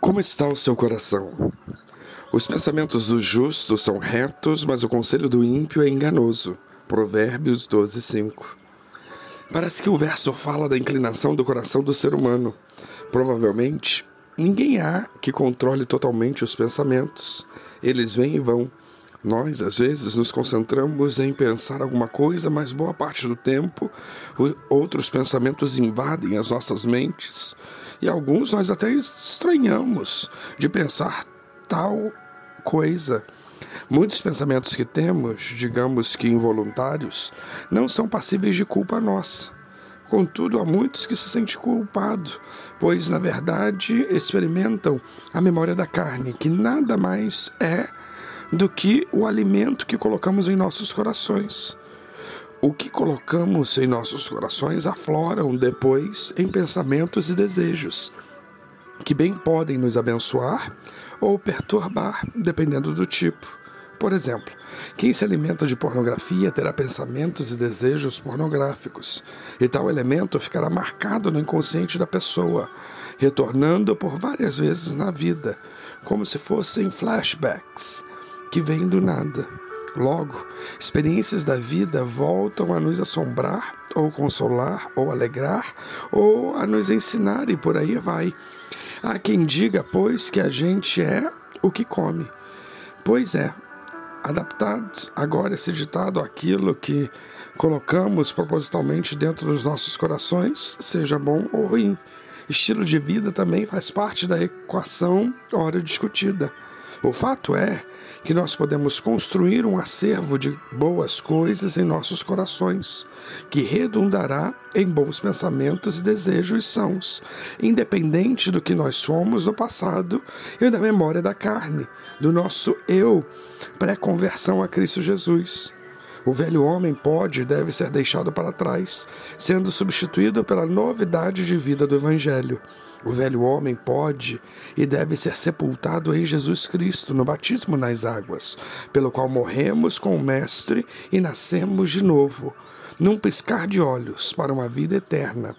Como está o seu coração? Os pensamentos do justo são retos, mas o conselho do ímpio é enganoso. Provérbios 12, 5. Parece que o verso fala da inclinação do coração do ser humano. Provavelmente, ninguém há que controle totalmente os pensamentos. Eles vêm e vão. Nós, às vezes, nos concentramos em pensar alguma coisa, mas boa parte do tempo outros pensamentos invadem as nossas mentes e alguns nós até estranhamos de pensar tal coisa. Muitos pensamentos que temos, digamos que involuntários, não são passíveis de culpa nossa. Contudo, há muitos que se sentem culpados, pois, na verdade, experimentam a memória da carne, que nada mais é do que o alimento que colocamos em nossos corações. O que colocamos em nossos corações afloram depois em pensamentos e desejos, que bem podem nos abençoar ou perturbar, dependendo do tipo. Por exemplo, quem se alimenta de pornografia terá pensamentos e desejos pornográficos, e tal elemento ficará marcado no inconsciente da pessoa, retornando por várias vezes na vida, como se fossem flashbacks que vem do nada. Logo, experiências da vida voltam a nos assombrar, ou consolar, ou alegrar, ou a nos ensinar, e por aí vai. Há quem diga, pois, que a gente é o que come. Pois é, adaptado agora esse ditado àquilo que colocamos propositalmente dentro dos nossos corações, seja bom ou ruim. Estilo de vida também faz parte da equação hora discutida. O fato é que nós podemos construir um acervo de boas coisas em nossos corações, que redundará em bons pensamentos e desejos sãos, independente do que nós somos no passado e da memória da carne, do nosso eu, pré-conversão a Cristo Jesus. O velho homem pode e deve ser deixado para trás, sendo substituído pela novidade de vida do Evangelho. O velho homem pode e deve ser sepultado em Jesus Cristo no batismo nas águas, pelo qual morremos com o Mestre e nascemos de novo, num piscar de olhos, para uma vida eterna.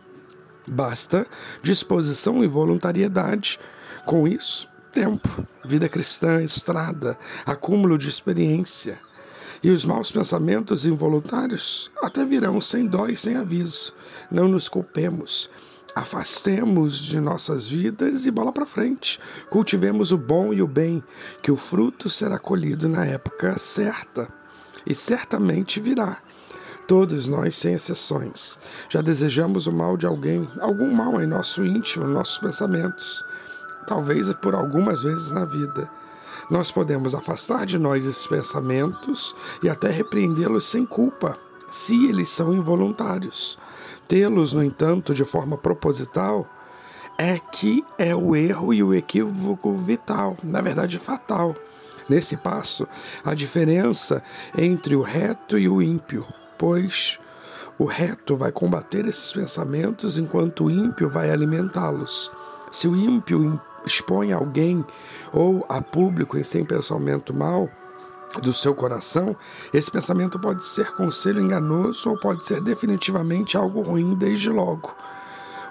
Basta disposição e voluntariedade. Com isso, tempo, vida cristã, estrada, acúmulo de experiência. E os maus pensamentos involuntários até virão sem dó e sem aviso. Não nos culpemos. Afastemos de nossas vidas e bola para frente. Cultivemos o bom e o bem, que o fruto será colhido na época certa. E certamente virá. Todos nós, sem exceções, já desejamos o mal de alguém, algum mal em nosso íntimo, nossos pensamentos, talvez por algumas vezes na vida. Nós podemos afastar de nós esses pensamentos e até repreendê-los sem culpa, se eles são involuntários. Tê-los, no entanto, de forma proposital, é que é o erro e o equívoco vital, na verdade fatal. Nesse passo, a diferença entre o reto e o ímpio, pois o reto vai combater esses pensamentos enquanto o ímpio vai alimentá-los. Se o ímpio expõe alguém ou a público em sem pensamento mal do seu coração, esse pensamento pode ser conselho enganoso ou pode ser definitivamente algo ruim desde logo.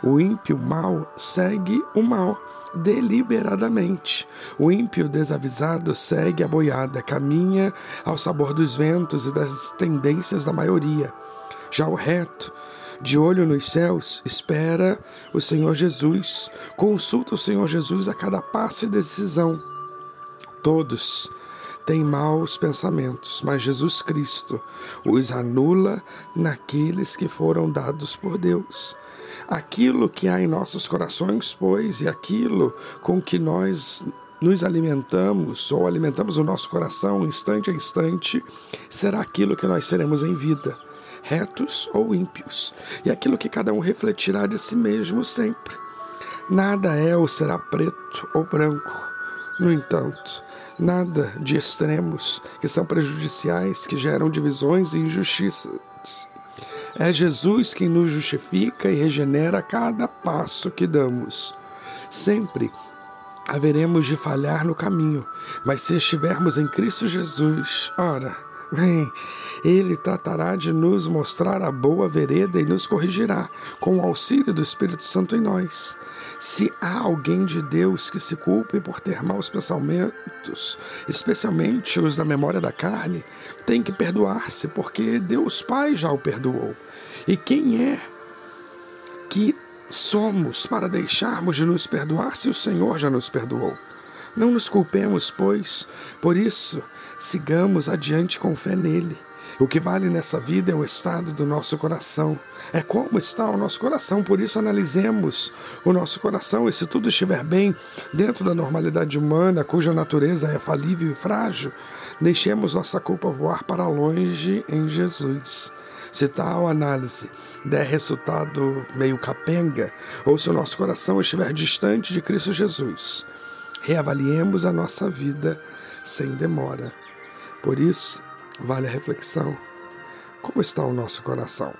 O ímpio mal segue o mal deliberadamente. O ímpio desavisado segue a boiada, caminha ao sabor dos ventos e das tendências da maioria. Já o reto de olho nos céus, espera o Senhor Jesus, consulta o Senhor Jesus a cada passo e decisão. Todos têm maus pensamentos, mas Jesus Cristo os anula naqueles que foram dados por Deus. Aquilo que há em nossos corações, pois, e aquilo com que nós nos alimentamos ou alimentamos o nosso coração instante a instante, será aquilo que nós seremos em vida retos ou ímpios, e aquilo que cada um refletirá de si mesmo sempre. Nada é ou será preto ou branco. No entanto, nada de extremos que são prejudiciais, que geram divisões e injustiças. É Jesus quem nos justifica e regenera a cada passo que damos. Sempre haveremos de falhar no caminho, mas se estivermos em Cristo Jesus, ora, Bem, ele tratará de nos mostrar a boa vereda e nos corrigirá, com o auxílio do Espírito Santo em nós. Se há alguém de Deus que se culpe por ter maus pensamentos, especialmente os da memória da carne, tem que perdoar-se, porque Deus Pai já o perdoou. E quem é que somos para deixarmos de nos perdoar se o Senhor já nos perdoou? Não nos culpemos, pois, por isso sigamos adiante com fé nele. O que vale nessa vida é o estado do nosso coração. É como está o nosso coração. Por isso, analisemos o nosso coração e, se tudo estiver bem dentro da normalidade humana, cuja natureza é falível e frágil, deixemos nossa culpa voar para longe em Jesus. Se tal análise der resultado meio capenga, ou se o nosso coração estiver distante de Cristo Jesus, reavaliemos a nossa vida sem demora. Por isso, vale a reflexão. Como está o nosso coração?